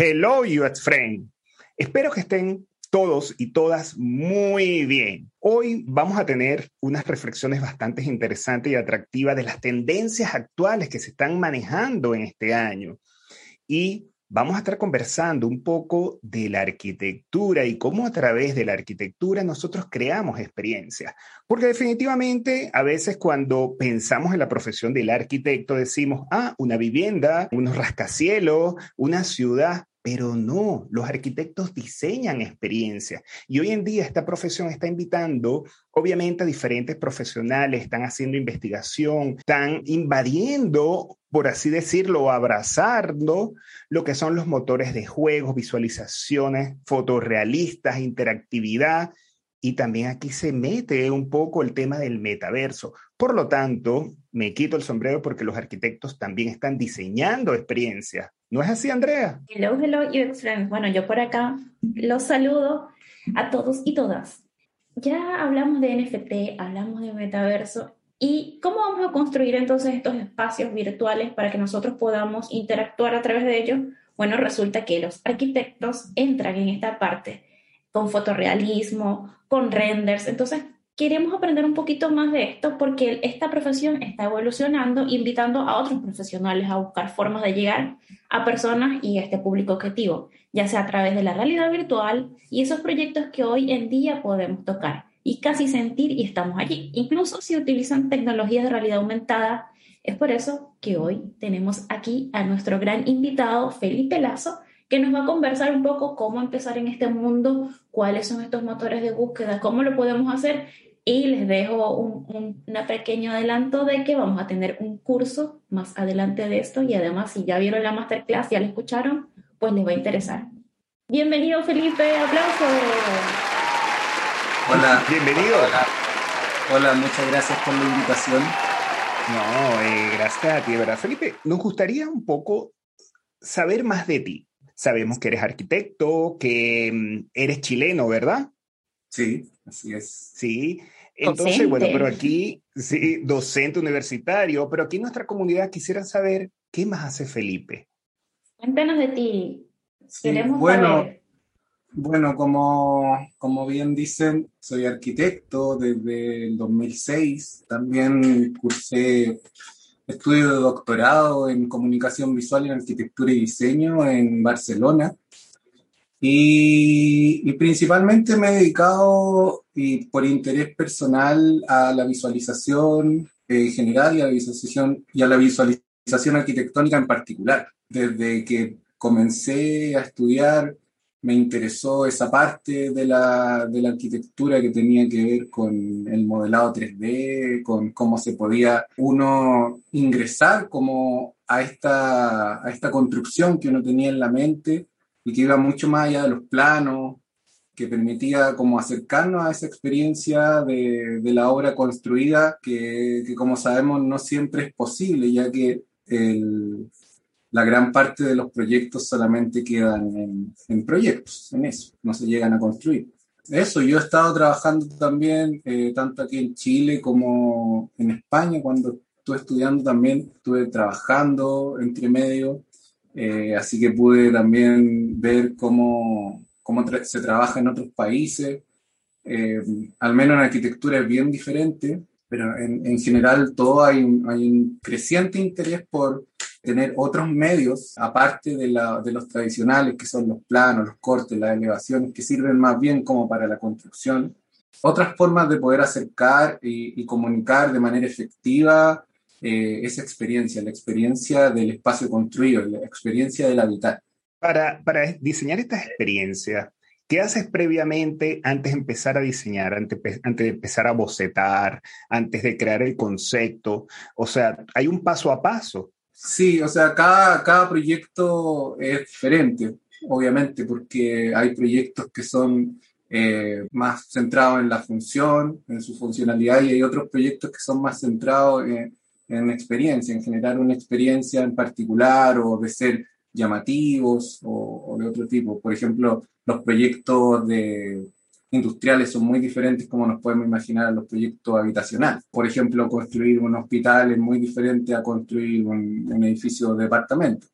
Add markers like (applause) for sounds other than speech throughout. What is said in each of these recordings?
Hello, UX Friend. Espero que estén todos y todas muy bien. Hoy vamos a tener unas reflexiones bastante interesantes y atractivas de las tendencias actuales que se están manejando en este año. Y vamos a estar conversando un poco de la arquitectura y cómo a través de la arquitectura nosotros creamos experiencias. Porque definitivamente a veces cuando pensamos en la profesión del arquitecto decimos, ah, una vivienda, unos rascacielos, una ciudad, pero no, los arquitectos diseñan experiencias. Y hoy en día esta profesión está invitando, obviamente, a diferentes profesionales, están haciendo investigación, están invadiendo, por así decirlo, abrazando lo que son los motores de juegos, visualizaciones fotorrealistas, interactividad. Y también aquí se mete un poco el tema del metaverso. Por lo tanto, me quito el sombrero porque los arquitectos también están diseñando experiencias ¿No es así, Andrea? Hello, hello, UX Friends. Bueno, yo por acá los saludo a todos y todas. Ya hablamos de NFT, hablamos de metaverso. ¿Y cómo vamos a construir entonces estos espacios virtuales para que nosotros podamos interactuar a través de ellos? Bueno, resulta que los arquitectos entran en esta parte con fotorrealismo, con renders. Entonces, queremos aprender un poquito más de esto porque esta profesión está evolucionando, invitando a otros profesionales a buscar formas de llegar a personas y a este público objetivo, ya sea a través de la realidad virtual y esos proyectos que hoy en día podemos tocar y casi sentir y estamos allí. Incluso si utilizan tecnologías de realidad aumentada, es por eso que hoy tenemos aquí a nuestro gran invitado, Felipe Lazo, que nos va a conversar un poco cómo empezar en este mundo, cuáles son estos motores de búsqueda, cómo lo podemos hacer y les dejo un, pequeño adelanto de que vamos a tener un curso más adelante de esto y además si ya vieron la masterclass, ya la escucharon, pues les va a interesar. Bienvenido Felipe, aplauso. Hola. Bienvenido. Hola, muchas gracias por la invitación. No, eh, gracias a ti, verdad. Felipe, nos gustaría un poco saber más de ti. Sabemos que eres arquitecto, que mm, eres chileno, ¿verdad? Sí, así es. Sí. Entonces, bueno, pero aquí, sí, docente universitario, pero aquí en nuestra comunidad quisiera saber qué más hace Felipe. Cuéntanos de ti. Queremos bueno, saber. Bueno, como, como bien dicen, soy arquitecto desde el 2006. También cursé estudio de doctorado en comunicación visual en arquitectura y diseño en Barcelona. Y, principalmente me he dedicado y por interés personal a la visualización eh, general y a la visualización, y a la visualización arquitectónica en particular. Desde que comencé a estudiar me interesó esa parte de la, de la, arquitectura que tenía que ver con el modelado 3D, con cómo se podía uno ingresar como a esta, a esta construcción que uno tenía en la mente y que iba mucho más allá de los planos, que permitía como acercarnos a esa experiencia de, de la obra construida, que, que, como sabemos no siempre es posible, ya que el, la gran parte de los proyectos solamente quedan en, en, proyectos, en eso, no se llegan a construir. Eso, yo he estado trabajando también, eh, tanto aquí en Chile como en España, cuando estuve estudiando también, estuve trabajando entre medio eh, así que pude también ver cómo, cómo se trabaja en otros países. Eh, al menos en arquitectura es bien diferente, pero en, en general todo hay un, hay un, creciente interés por tener otros medios, aparte de, la, de, los tradicionales, que son los planos, los cortes, las elevaciones, que sirven más bien como para la construcción. Otras formas de poder acercar y, y comunicar de manera efectiva eh, esa experiencia, la experiencia del espacio construido, la experiencia del habitat. Para, para diseñar estas experiencias, ¿qué haces previamente antes de empezar a diseñar, antes, antes de empezar a bocetar, antes de crear el concepto? O sea, hay un paso a paso. Sí, o sea, cada, cada proyecto es diferente, obviamente, porque hay proyectos que son eh, más centrados en la función, en su funcionalidad, y hay otros proyectos que son más centrados en, en experiencia, en generar una experiencia en particular o de ser llamativos o, o de otro tipo. Por ejemplo, los proyectos de, industriales son muy diferentes como nos podemos imaginar los proyectos habitacionales. Por ejemplo, construir un hospital es muy diferente a construir un, un edificio de departamento.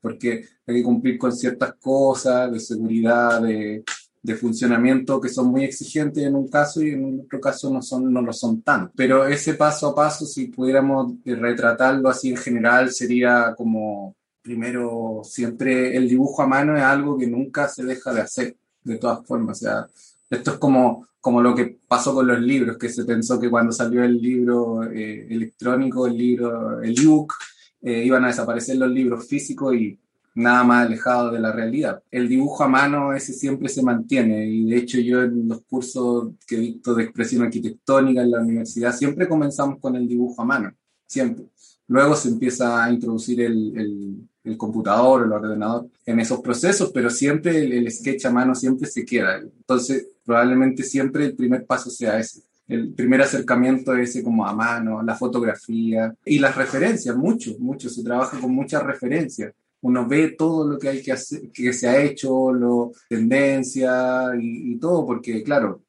porque hay que cumplir con ciertas cosas de seguridad, de, de, funcionamiento que son muy exigentes en un caso y en otro caso no, son, no lo son tanto. Pero ese paso a paso, si pudiéramos retratarlo así en general, sería como, primero, siempre el dibujo a mano es algo que nunca se deja de hacer, de todas formas. O sea, esto es como, como lo que pasó con los libros, que se pensó que cuando salió el libro eh, electrónico, el libro, el ebook, eh, iban a desaparecer los libros físicos y nada más alejado de la realidad. El dibujo a mano ese siempre se mantiene y de hecho yo en los cursos que dicto de expresión arquitectónica en la universidad siempre comenzamos con el dibujo a mano, siempre. Luego se empieza a introducir el, el, el computador el ordenador en esos procesos, pero siempre el, el sketch a mano siempre se queda. Entonces probablemente siempre el primer paso sea ese el primer acercamiento ese como a mano, la fotografía y las referencias, mucho, mucho, se trabaja con muchas referencias. Uno ve todo lo que hay que hacer, que se ha hecho, lo, tendencia y, todo, porque claro,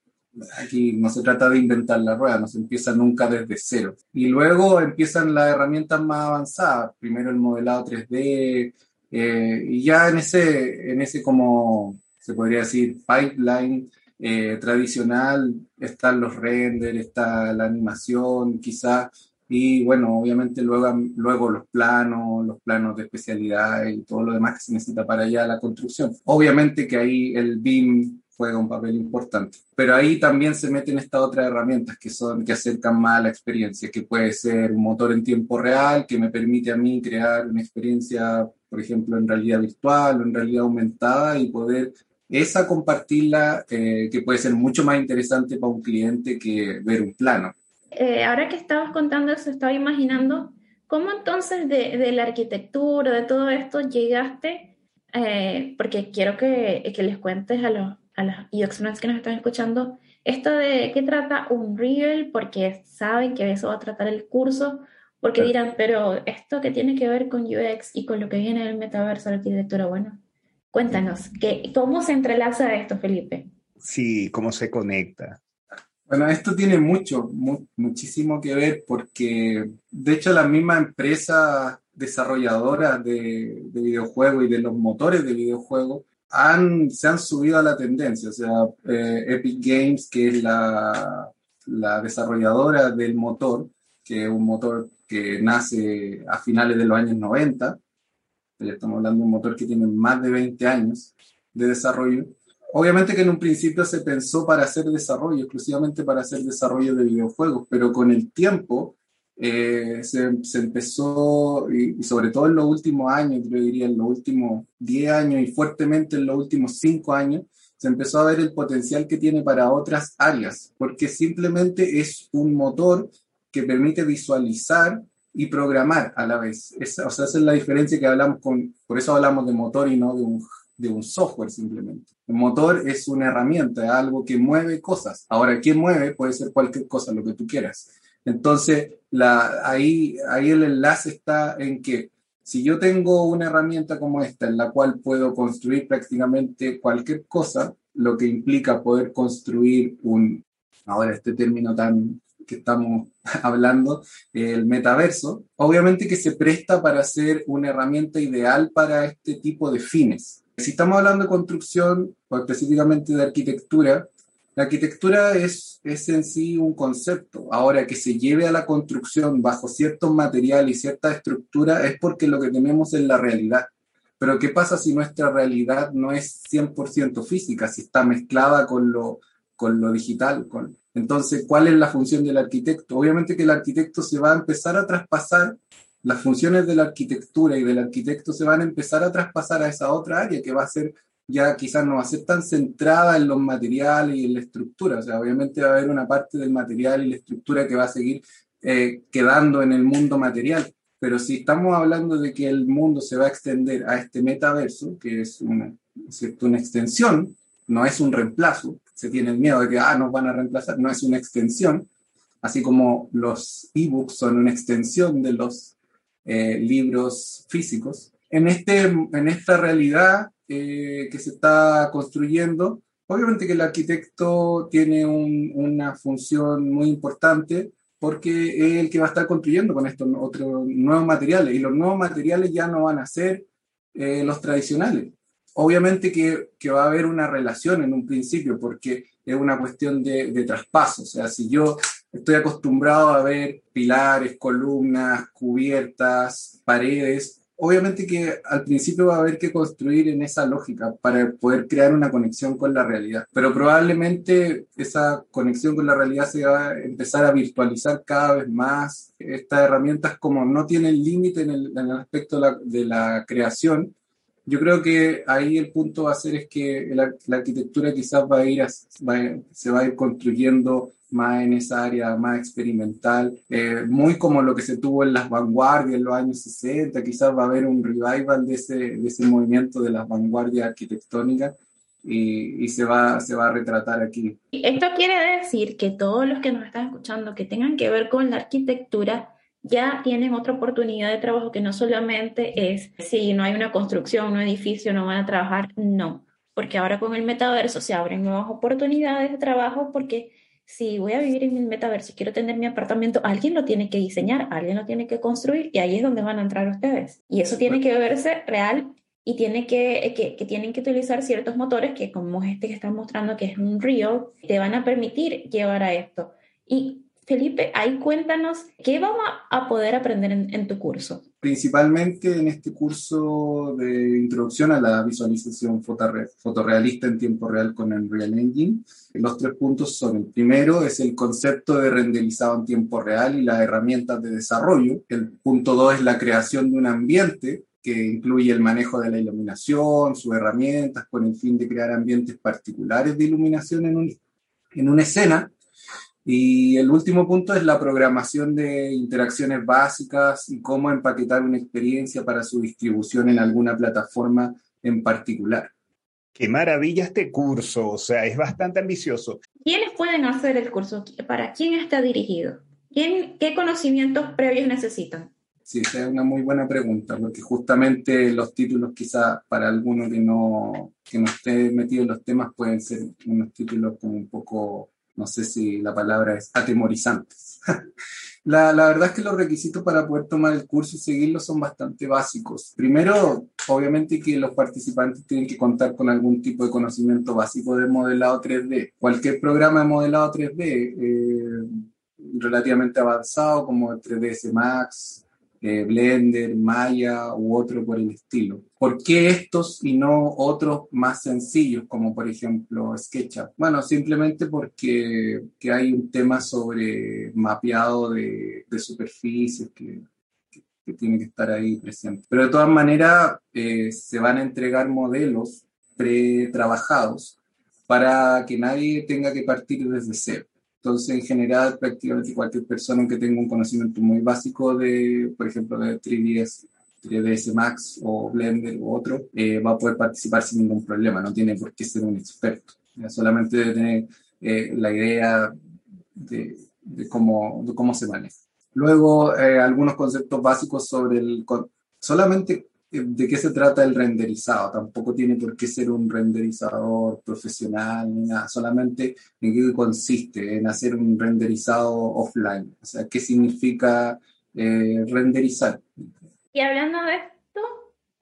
aquí no se trata de inventar la rueda, no se empieza nunca desde cero. Y luego empiezan las herramientas más avanzadas, primero el modelado 3D, eh, y ya en ese, en ese como se podría decir pipeline eh, tradicional están los renders, está la animación, quizás, y bueno, obviamente luego, luego los planos, los planos de especialidad y todo lo demás que se necesita para allá la construcción. Obviamente que ahí el BIM juega un papel importante, pero ahí también se meten estas otras herramientas que son que acercan más a la experiencia, que puede ser un motor en tiempo real que me permite a mí crear una experiencia, por ejemplo, en realidad virtual o en realidad aumentada y poder esa compartirla, eh, que puede ser mucho más interesante para un cliente que ver un plano. Eh, ahora que estabas contando eso, estaba imaginando cómo entonces de, de la arquitectura, de todo esto, llegaste, eh, porque quiero que, que, les cuentes a los, a los UX que nos están escuchando, esto de qué trata Unreal, porque saben que eso va a tratar el curso, porque dirán, pero esto que tiene que ver con UX y con lo que viene del metaverso, la arquitectura, bueno, Cuéntanos, ¿qué, ¿cómo se entrelaza esto, Felipe? Sí, cómo se conecta. Bueno, esto tiene mucho, muchísimo que ver porque, de hecho, las mismas empresas desarrolladoras de, de videojuegos y de los motores de videojuegos han, se han subido a la tendencia. O sea, eh, Epic Games, que es la, la desarrolladora del motor, que es un motor que nace a finales de los años 90, ya estamos hablando de un motor que tiene más de 20 años de desarrollo. Obviamente que en un principio se pensó para hacer desarrollo, exclusivamente para hacer desarrollo de videojuegos, pero con el tiempo eh, se, empezó, y, sobre todo en los últimos años, yo diría en los últimos 10 años y fuertemente en los últimos 5 años, se empezó a ver el potencial que tiene para otras áreas, porque simplemente es un motor que permite visualizar y programar a la vez. O sea, esa es la diferencia que hablamos con, por eso hablamos de motor y no de un, de un software simplemente. El motor es una herramienta, algo que mueve cosas. Ahora, ¿qué mueve? Puede ser cualquier cosa, lo que tú quieras. Entonces, la, ahí, ahí el enlace está en que si yo tengo una herramienta como esta en la cual puedo construir prácticamente cualquier cosa, lo que implica poder construir un, ahora este término tan que estamos (laughs) hablando, el metaverso, obviamente que se presta para ser una herramienta ideal para este tipo de fines. Si estamos hablando de construcción o específicamente de arquitectura, la arquitectura es, es en sí un concepto. Ahora, que se lleve a la construcción bajo ciertos materiales y cierta estructura es porque lo que tenemos es la realidad. Pero ¿qué pasa si nuestra realidad no es 100% física, si está mezclada con lo, con lo digital? Con... Entonces, ¿cuál es la función del arquitecto? Obviamente que el arquitecto se va a empezar a traspasar, las funciones de la arquitectura y del arquitecto se van a empezar a traspasar a esa otra área que va a ser ya quizás no va a ser tan centrada en los materiales y en la estructura. O sea, obviamente va a haber una parte del material y la estructura que va a seguir eh, quedando en el mundo material. Pero si estamos hablando de que el mundo se va a extender a este metaverso, que es una, ¿cierto? una extensión, no es un reemplazo, se tiene el miedo de que ah, nos van a reemplazar, no es una extensión, así como los ebooks son una extensión de los eh, libros físicos. En, este, en esta realidad eh, que se está construyendo, obviamente que el arquitecto tiene un, una función muy importante porque es el que va a estar construyendo con estos otros nuevos materiales y los nuevos materiales ya no van a ser eh, los tradicionales. Obviamente que, que, va a haber una relación en un principio porque es una cuestión de, de traspaso. O sea, si yo estoy acostumbrado a ver pilares, columnas, cubiertas, paredes, obviamente que al principio va a haber que construir en esa lógica para poder crear una conexión con la realidad, pero probablemente esa conexión con la realidad se va a empezar a virtualizar cada vez más. Estas herramientas como no tienen límite en, el, aspecto de la, creación, yo creo que ahí el punto va a ser es que la, arquitectura quizás va a ir, se va a ir construyendo más en esa área más experimental, eh, muy como lo que se tuvo en las vanguardias en los años 60, quizás va a haber un revival de ese, de ese movimiento de las vanguardias arquitectónicas y, y, se, va, se va a retratar aquí. Esto quiere decir que todos los que nos están escuchando que tengan que ver con la arquitectura ya tienen otra oportunidad de trabajo que no solamente es si no hay una construcción, un edificio, no van a trabajar, no, porque ahora con el metaverso se abren nuevas oportunidades de trabajo porque si voy a vivir en el metaverso y quiero tener mi apartamento, alguien lo tiene que diseñar, alguien lo tiene que construir y ahí es donde van a entrar ustedes. Y eso tiene que verse real y tiene que, que, tienen que utilizar ciertos motores que como este que están mostrando que es un Rio, te van a permitir llevar a esto. Y Felipe, ahí cuéntanos qué vamos a poder aprender en, tu curso. Principalmente en este curso de introducción a la visualización fotorrealista en tiempo real con Unreal Engine. Los tres puntos son, el primero es el concepto de renderizado en tiempo real y las herramientas de desarrollo. El punto dos es la creación de un ambiente que incluye el manejo de la iluminación, sus herramientas con el fin de crear ambientes particulares de iluminación en, un, en una escena y el último punto es la programación de interacciones básicas y cómo empaquetar una experiencia para su distribución en alguna plataforma en particular. Qué maravilla este curso, o sea, es bastante ambicioso. ¿Quiénes pueden hacer el curso? ¿Para quién está dirigido? ¿Quién, ¿Qué conocimientos previos necesitan? Sí, esa es una muy buena pregunta, porque justamente los títulos quizá para algunos que no, que no esté metido en los temas pueden ser unos títulos como un poco no sé si la palabra es atemorizantes. (laughs) la, la, verdad es que los requisitos para poder tomar el curso y seguirlo son bastante básicos. Primero, obviamente que los participantes tienen que contar con algún tipo de conocimiento básico de modelado 3D. Cualquier programa de modelado 3D eh, relativamente avanzado como el 3ds Max, eh, Blender, Maya u otro por el estilo. ¿Por qué estos y no otros más sencillos como por ejemplo SketchUp? Bueno, simplemente porque que hay un tema sobre mapeado de, superficies que, que, que, tiene que estar ahí presente. Pero de todas maneras eh, se van a entregar modelos pretrabajados para que nadie tenga que partir desde cero. Entonces, en general, prácticamente cualquier persona que tenga un conocimiento muy básico de, por ejemplo, de 3ds, 3ds Max o Blender u otro, eh, va a poder participar sin ningún problema. No tiene por qué ser un experto. Solamente debe tener eh, la idea de, cómo, cómo se maneja. Luego, eh, algunos conceptos básicos sobre el... Solamente de qué se trata el renderizado. Tampoco tiene por qué ser un renderizador profesional ni nada, solamente en qué consiste, en hacer un renderizado offline. O sea, qué significa eh, renderizar. Y hablando de esto,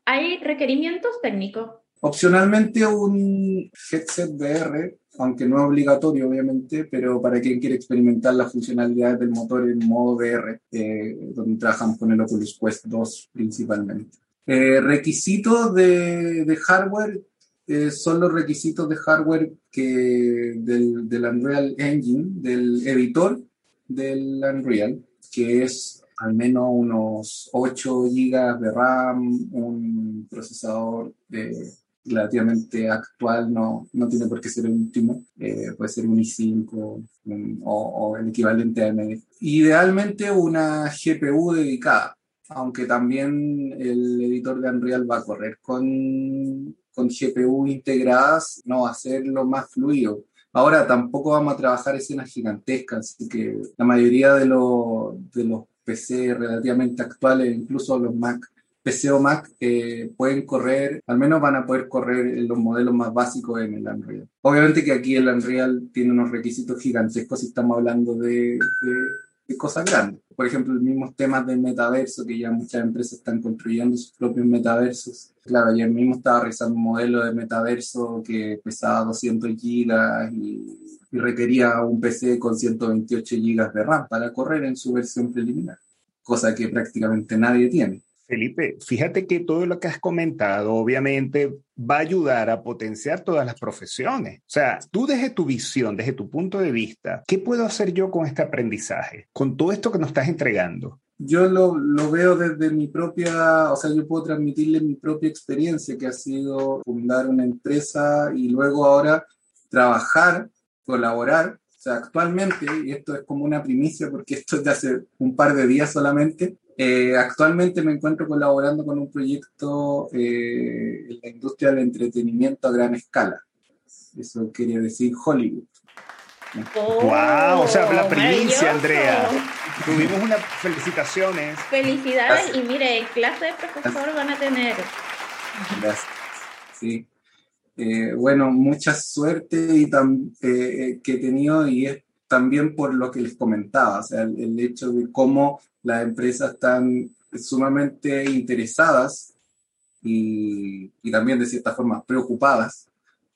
¿hay requerimientos técnicos? Opcionalmente un headset VR, aunque no es obligatorio obviamente, pero para quien quiere experimentar las funcionalidades del motor en modo VR, eh, donde trabajamos con el Oculus Quest 2 principalmente. Eh, requisitos de, de hardware eh, son los requisitos de hardware que del, del, Unreal Engine, del editor del Unreal, que es al menos unos 8 GB de RAM, un procesador eh, relativamente actual, no, no tiene por qué ser el último, eh, puede ser un i5 un, o, o el equivalente a AMD. Idealmente una GPU dedicada aunque también el editor de Unreal va a correr con, con GPU integradas, no va a ser más fluido. Ahora tampoco vamos a trabajar escenas gigantescas, así que la mayoría de, lo, de los PC relativamente actuales, incluso los Mac, PC o Mac, eh, pueden correr, al menos van a poder correr los modelos más básicos en el Unreal. Obviamente que aquí el Unreal tiene unos requisitos gigantescos si estamos hablando de cosas grandes. Por ejemplo, los mismos temas del metaverso, que ya muchas empresas están construyendo sus propios metaversos. Claro, ayer mismo estaba realizando un modelo de metaverso que pesaba 200 gigas y, y requería un PC con 128 gigas de RAM para correr en su versión preliminar, cosa que prácticamente nadie tiene. Felipe, fíjate que todo lo que has comentado obviamente va a ayudar a potenciar todas las profesiones. O sea, tú desde tu visión, desde tu punto de vista, ¿qué puedo hacer yo con este aprendizaje, con todo esto que nos estás entregando? Yo lo, veo desde mi propia, o sea, yo puedo transmitirle mi propia experiencia, que ha sido fundar una empresa y luego ahora trabajar, colaborar o sea, actualmente, y esto es como una primicia porque esto es de hace un par de días solamente, eh, actualmente me encuentro colaborando con un proyecto eh, en la industria del entretenimiento a gran escala. Eso quiere decir Hollywood. Oh, ¡Wow! O sea, la primicia, Andrea. Tuvimos unas felicitaciones. Felicidades Gracias. y mire, clase de profesor van a tener. Gracias. Sí. Eh, bueno, mucha suerte y tam, eh, que he tenido y es también por lo que les comentaba, o sea, el, hecho de cómo las empresas están sumamente interesadas y también de cierta forma preocupadas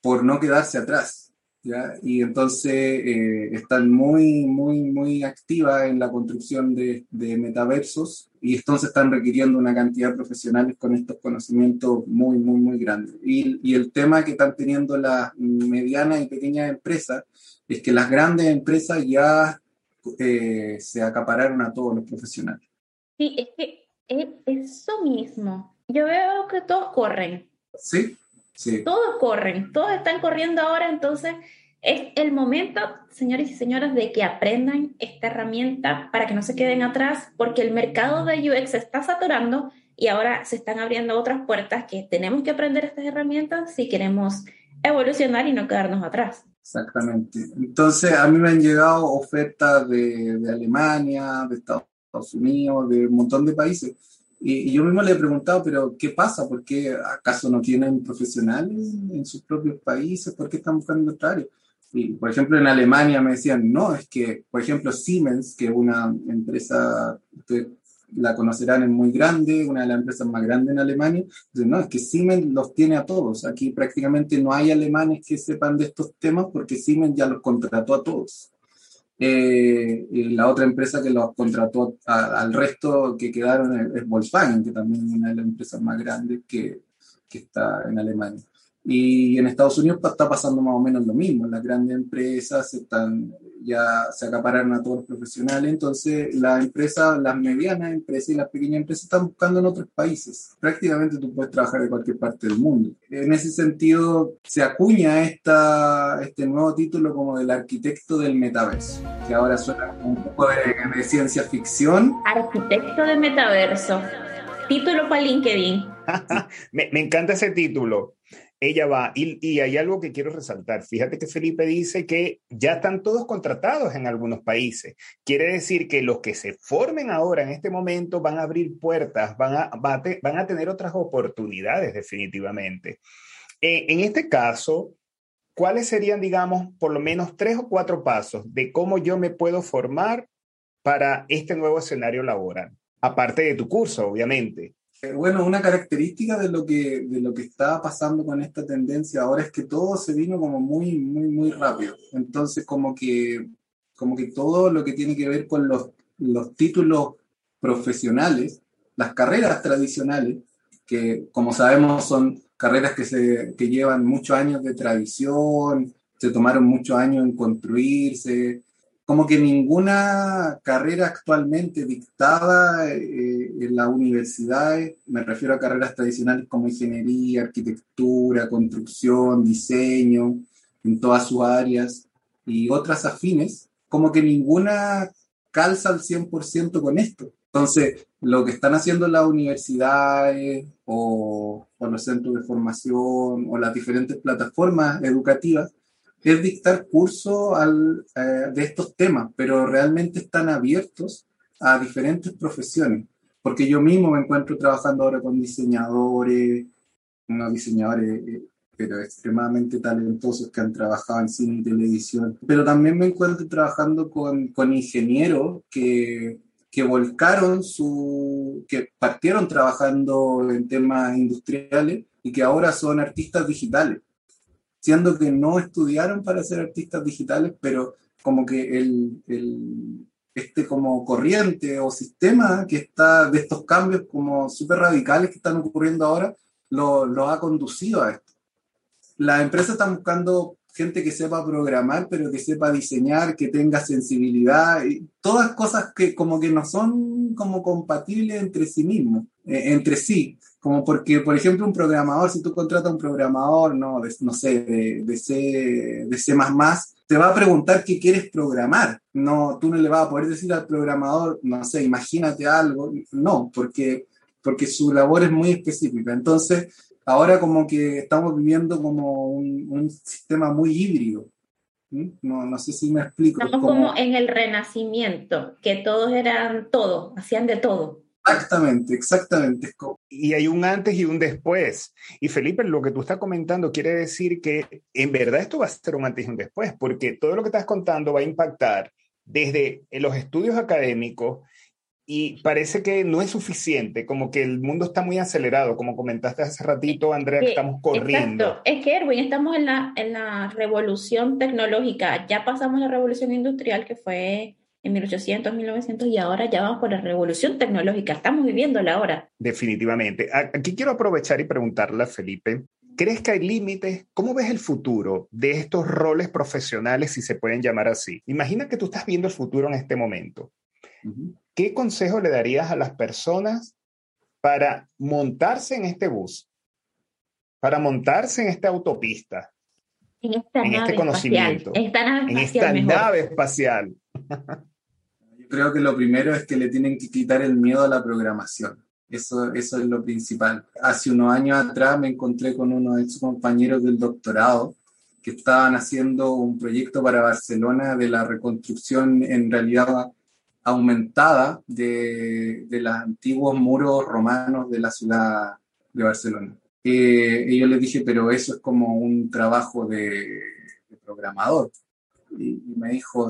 por no quedarse atrás. ¿Ya? Y entonces eh, están muy, muy, muy activas en la construcción de, de, metaversos y entonces están requiriendo una cantidad de profesionales con estos conocimientos muy, muy, muy grandes. Y, y el tema que están teniendo las medianas y pequeñas empresas es que las grandes empresas ya eh, se acapararon a todos los profesionales. Sí, es que es eso mismo. Yo veo que todos corren. Sí, Sí. Todos corren, todos están corriendo ahora, entonces es el momento, señores y señoras, de que aprendan esta herramienta para que no se queden atrás, porque el mercado de UX se está saturando y ahora se están abriendo otras puertas que tenemos que aprender estas herramientas si queremos evolucionar y no quedarnos atrás. Exactamente. Entonces, a mí me han llegado ofertas de, de Alemania, de Estados Unidos, de un montón de países y, y, yo mismo le he preguntado, pero ¿qué pasa? ¿Por qué acaso no tienen profesionales en sus propios países? ¿Por qué están buscando otra área? Y, por ejemplo, en Alemania me decían, no, es que, por ejemplo, Siemens, que es una empresa, ustedes la conocerán, es muy grande, una de las empresas más grandes en Alemania, dicen, no, es que Siemens los tiene a todos. Aquí prácticamente no hay alemanes que sepan de estos temas porque Siemens ya los contrató a todos. Eh, y la otra empresa que los contrató al resto que quedaron es, es, Volkswagen, que también es una de las empresas más grandes que, que está en Alemania. Y en Estados Unidos está pasando más o menos lo mismo. Las grandes empresas están, ya se acapararon a todos los profesionales, entonces las empresas, las medianas empresas y las pequeñas empresas están buscando en otros países. Prácticamente tú puedes trabajar de cualquier parte del mundo. En ese sentido, se acuña esta, este nuevo título como del arquitecto del metaverso, que ahora suena un poco de, de ciencia ficción. Arquitecto del metaverso. Título para LinkedIn. (laughs) me, me encanta ese título ella va. Y, hay algo que quiero resaltar. Fíjate que Felipe dice que ya están todos contratados en algunos países. Quiere decir que los que se formen ahora en este momento van a abrir puertas, van a, van a tener otras oportunidades definitivamente. Eh, en este caso, ¿cuáles serían, digamos, por lo menos tres o cuatro pasos de cómo yo me puedo formar para este nuevo escenario laboral? Aparte de tu curso, obviamente. Bueno, una característica de lo, que, de lo que está pasando con esta tendencia ahora es que todo se vino como muy, muy, muy rápido. Entonces, como que, como que todo lo que tiene que ver con los, los títulos profesionales, las carreras tradicionales, que como sabemos son carreras que, se, que llevan muchos años de tradición, se tomaron muchos años en construirse, como que ninguna carrera actualmente dictada eh, en las universidades, me refiero a carreras tradicionales como ingeniería, arquitectura, construcción, diseño, en todas sus áreas, y otras afines, como que ninguna calza al 100% con esto. Entonces, lo que están haciendo las universidades o los centros de formación o las diferentes plataformas educativas es dictar cursos al, eh, de estos temas, pero realmente están abiertos a diferentes profesiones, porque yo mismo me encuentro trabajando ahora con diseñadores, unos diseñadores, eh, pero extremadamente talentosos que han trabajado en cine y televisión. Pero también me encuentro trabajando con, con ingenieros que, que volcaron su, que partieron trabajando en temas industriales y que ahora son artistas digitales, siendo que no estudiaron para ser artistas digitales, pero como que el, el este como corriente o sistema que está de estos cambios como súper radicales que están ocurriendo ahora, lo, lo ha conducido a esto las empresas están buscando gente que sepa programar, pero que sepa diseñar, que tenga sensibilidad, y todas cosas que como que no son como compatibles entre sí mismos, eh, entre sí. Como porque, por ejemplo, un programador, si tú contratas a un programador, no, no sé, de, de, C, de C++, te va a preguntar qué quieres programar. No, tú no le vas a poder decir al programador, no sé, imagínate algo. No, porque, porque su labor es muy específica. Entonces, ahora como que estamos viviendo como un, sistema muy híbrido. No, no, sé si me explico. Estamos como... en el renacimiento, que todos eran todo, hacían de todo. Exactamente, exactamente. Y hay un antes y un después. Y Felipe, lo que tú estás comentando quiere decir que en verdad esto va a ser un antes y un después, porque todo lo que estás contando va a impactar desde los estudios académicos y parece que no es suficiente, como que el mundo está muy acelerado, como comentaste hace ratito, Andrea, que estamos corriendo. Exacto. Es que, Erwin, estamos en la, en la revolución tecnológica, ya pasamos la revolución industrial que fue en 1800, 1900 y ahora ya vamos por la revolución tecnológica, estamos viviéndola ahora. Definitivamente. Aquí quiero aprovechar y preguntarle a Felipe, ¿crees que hay límites? ¿Cómo ves el futuro de estos roles profesionales, si se pueden llamar así? Imagina que tú estás viendo el futuro en este momento. ¿qué consejo le darías a las personas para montarse en este bus, para montarse en esta autopista, en, este conocimiento, en esta nave espacial? Creo que lo primero es que le tienen que quitar el miedo a la programación. Eso, eso es lo principal. Hace unos años atrás me encontré con uno de sus compañeros del doctorado que estaban haciendo un proyecto para Barcelona de la reconstrucción en realidad aumentada de, de los antiguos muros romanos de la ciudad de Barcelona. Eh, y yo les dije, pero eso es como un trabajo de, programador. Y, me dijo,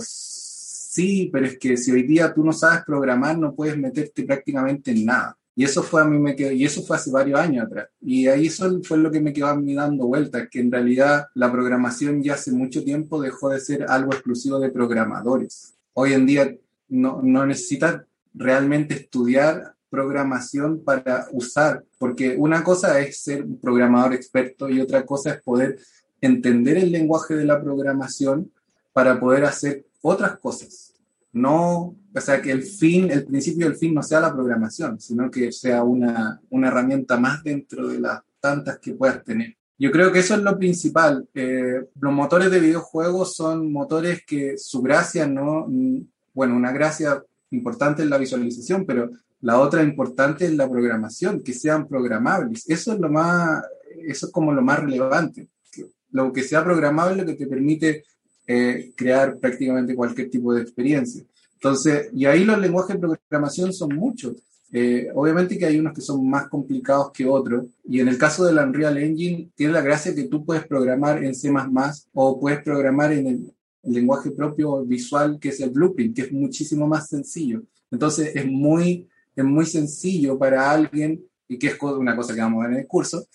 sí, pero es que si hoy día tú no sabes programar, no puedes meterte prácticamente en nada. Y eso fue a mí me y eso fue hace varios años atrás. Y ahí eso fue lo que me quedó a mí dando vueltas, que en realidad la programación ya hace mucho tiempo dejó de ser algo exclusivo de programadores. Hoy en día no, no necesitas realmente estudiar programación para usar, porque una cosa es ser un programador experto y otra cosa es poder entender el lenguaje de la programación para poder hacer otras cosas. No, o sea, que el fin, el principio del fin no sea la programación, sino que sea una, una herramienta más dentro de las tantas que puedas tener. Yo creo que eso es lo principal. Eh, los motores de videojuegos son motores que su gracia no, bueno, una gracia importante es la visualización, pero la otra importante es la programación, que sean programables. Eso es lo más, eso es como lo más relevante. Lo que sea programable lo que te permite eh, crear prácticamente cualquier tipo de experiencia. Entonces, y ahí los lenguajes de programación son muchos. Eh, obviamente que hay unos que son más complicados que otros, y en el caso del Unreal Engine tiene la gracia que tú puedes programar en C++ o puedes programar en el, lenguaje propio visual que es el blueprint, que es muchísimo más sencillo. Entonces es muy, es muy sencillo para alguien, y que es una cosa que vamos a ver en el curso,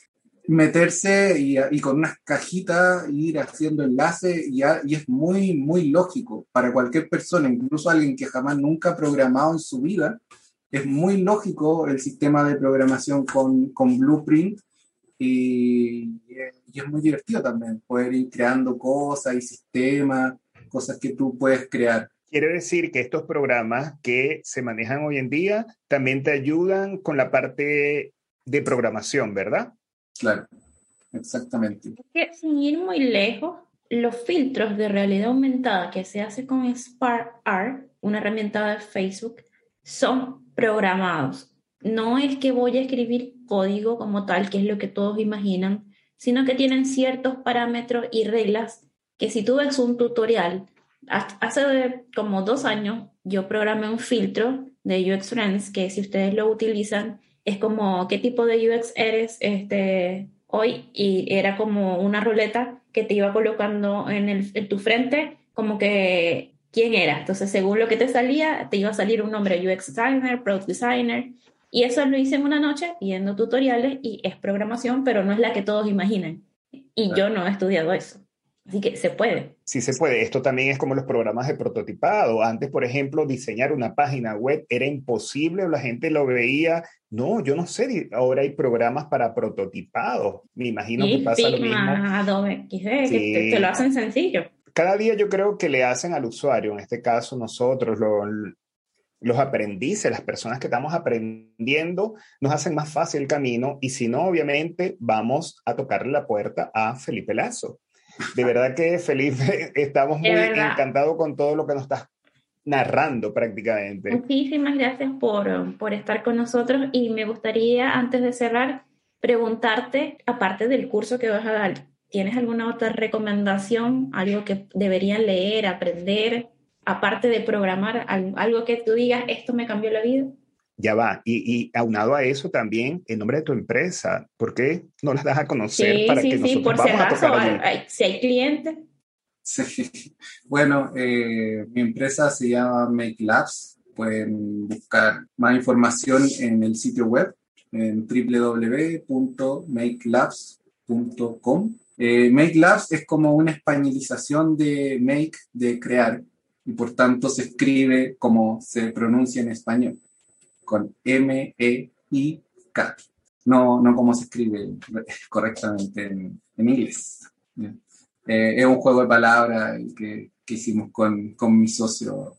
meterse y, con unas cajitas ir haciendo enlaces y, y, es muy, muy lógico para cualquier persona, incluso alguien que jamás nunca ha programado en su vida, es muy lógico el sistema de programación con, con Blueprint y, y, es muy divertido también poder ir creando cosas y sistemas, cosas que tú puedes crear. Quiere decir que estos programas que se manejan hoy en día también te ayudan con la parte de programación, ¿verdad? Claro, exactamente. que sin ir muy lejos, los filtros de realidad aumentada que se hace con SparkArt, una herramienta de Facebook, son programados no es que voy a escribir código como tal, que es lo que todos imaginan, sino que tienen ciertos parámetros y reglas que si tú ves un tutorial, hace como dos años yo programé un filtro de UX Friends que si ustedes lo utilizan es como qué tipo de UX eres, este, hoy y era como una ruleta que te iba colocando en, el, en tu frente como que quién era. Entonces, según lo que te salía, te iba a salir un nombre UX designer, product designer. Y eso lo hice en una noche viendo tutoriales y es programación, pero no es la que todos imaginan. Y yo no he estudiado eso. Así que se puede. Sí, se puede. Esto también es como los programas de prototipado. Antes, por ejemplo, diseñar una página web era imposible, la gente lo veía. No, yo no sé. Ahora hay programas para prototipado. Me imagino que pasa lo mismo. Adobe XD, que te, lo hacen sencillo. Cada día yo creo que le hacen al usuario, en este caso nosotros, los aprendices, las personas que estamos aprendiendo, nos hacen más fácil el camino y si no, obviamente, vamos a tocarle la puerta a Felipe Lazo de verdad que Felipe, (laughs) estamos muy encantados con todo lo que nos estás narrando prácticamente. Muchísimas gracias por, por estar con nosotros y me gustaría, antes de cerrar, preguntarte, aparte del curso que vas a dar, ¿tienes alguna otra recomendación, algo que deberían leer, aprender, aparte de programar, algo que tú digas, esto me cambió la vida? Ya va. Y, aunado a eso también el nombre de tu empresa. ¿Por qué no las das a conocer para que nosotros por vamos si acaso, a tocar si hay clientes. Sí. Bueno, eh, mi empresa se llama Make Labs. Pueden buscar más información en el sitio web en www.makelabs.com. Eh, make Labs es como una españolización de make, de crear, y por tanto se escribe como se pronuncia en español con M-E-I-K, no, no como se escribe correctamente en, inglés. Eh, es un juego de palabras que, que hicimos con, con, mi socio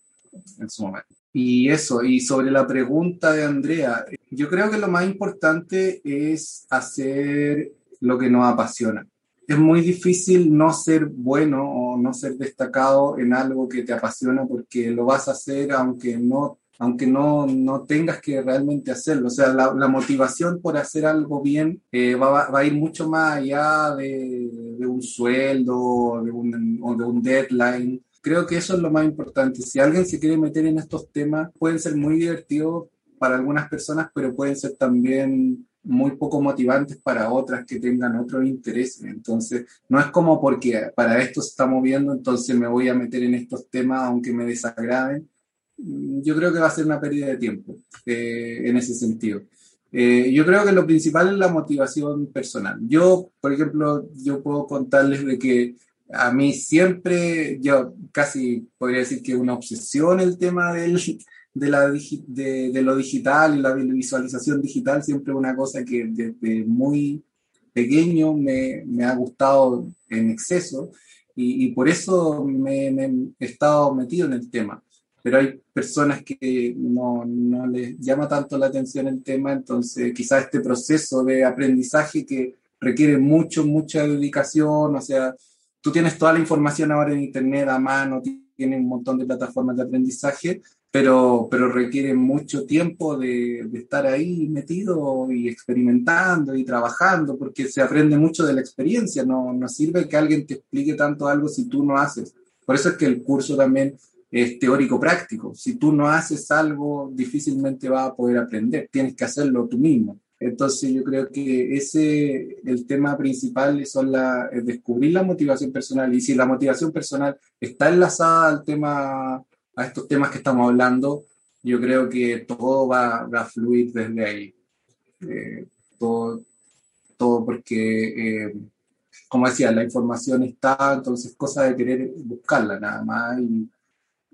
en su momento. Y eso, y sobre la pregunta de Andrea, yo creo que lo más importante es hacer lo que nos apasiona. Es muy difícil no ser bueno o no ser destacado en algo que te apasiona porque lo vas a hacer aunque no aunque no, no tengas que realmente hacerlo. O sea, la, motivación por hacer algo bien eh, va, va, a ir mucho más allá de, un sueldo o de un deadline. Creo que eso es lo más importante. Si alguien se quiere meter en estos temas, pueden ser muy divertidos para algunas personas, pero pueden ser también muy poco motivantes para otras que tengan otros intereses. Entonces, no es como porque para esto se está moviendo, entonces me voy a meter en estos temas aunque me desagraden, yo creo que va a ser una pérdida de tiempo eh, en ese sentido. Eh, yo creo que lo principal es la motivación personal. Yo, por ejemplo, yo puedo contarles de que a mí siempre, yo casi podría decir que una obsesión el tema del, de, la, de, de, lo digital y la visualización digital, siempre una cosa que desde muy pequeño me, me ha gustado en exceso y, y por eso me, me, he estado metido en el tema pero hay personas que no, no, les llama tanto la atención el tema, entonces quizás este proceso de aprendizaje que requiere mucho, mucha dedicación, o sea, tú tienes toda la información ahora en Internet a mano, tienes un montón de plataformas de aprendizaje, pero, pero requiere mucho tiempo de, de, estar ahí metido y experimentando y trabajando, porque se aprende mucho de la experiencia, no, no sirve que alguien te explique tanto algo si tú no haces. Por eso es que el curso también es teórico práctico. Si tú no haces algo, difícilmente vas a poder aprender. Tienes que hacerlo tú mismo. Entonces yo creo que ese el tema principal son la, es descubrir la motivación personal y si la motivación personal está enlazada al tema a estos temas que estamos hablando, yo creo que todo va, va a fluir desde ahí. Eh, todo, todo porque, eh, como decía, la información está, entonces cosa de querer buscarla nada más y,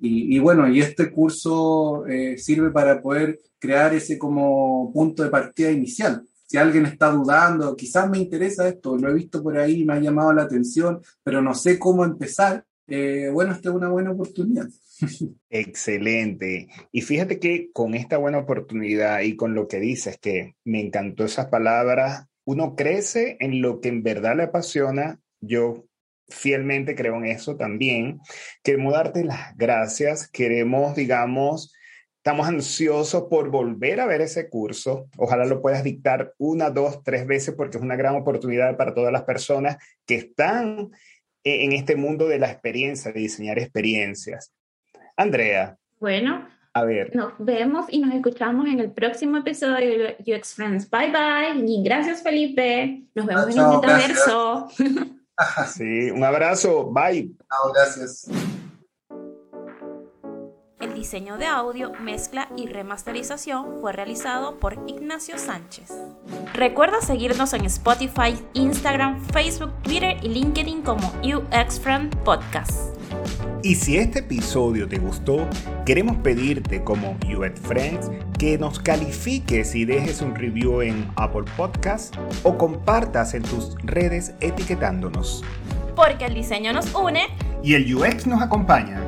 y, bueno, y este curso eh, sirve para poder crear ese como punto de partida inicial. Si alguien está dudando, quizás me interesa esto, lo he visto por ahí, me ha llamado la atención, pero no sé cómo empezar, eh, bueno, esta es una buena oportunidad. (laughs) Excelente. Y fíjate que con esta buena oportunidad y con lo que dices, que me encantó esas palabras, uno crece en lo que en verdad le apasiona. Yo fielmente creo en eso también. Queremos darte las gracias, queremos, digamos, estamos ansiosos por volver a ver ese curso. Ojalá lo puedas dictar una, dos, tres veces porque es una gran oportunidad para todas las personas que están en este mundo de la experiencia, de diseñar experiencias. Andrea. Bueno, A ver. Nos vemos y nos escuchamos en el próximo episodio de UX Friends. Bye bye. Y gracias, Felipe. Nos vemos en el metaverso. (laughs) sí, un abrazo. Bye. Chao, gracias. El diseño de audio, mezcla y remasterización fue realizado por Ignacio Sánchez. Recuerda seguirnos en Spotify, Instagram, Facebook, Twitter y LinkedIn como UX Friend Podcast. Y si este episodio te gustó, queremos pedirte como UX Friends que nos califiques y dejes un review en Apple Podcast o compartas en tus redes etiquetándonos. Porque el diseño nos une y el UX nos acompaña.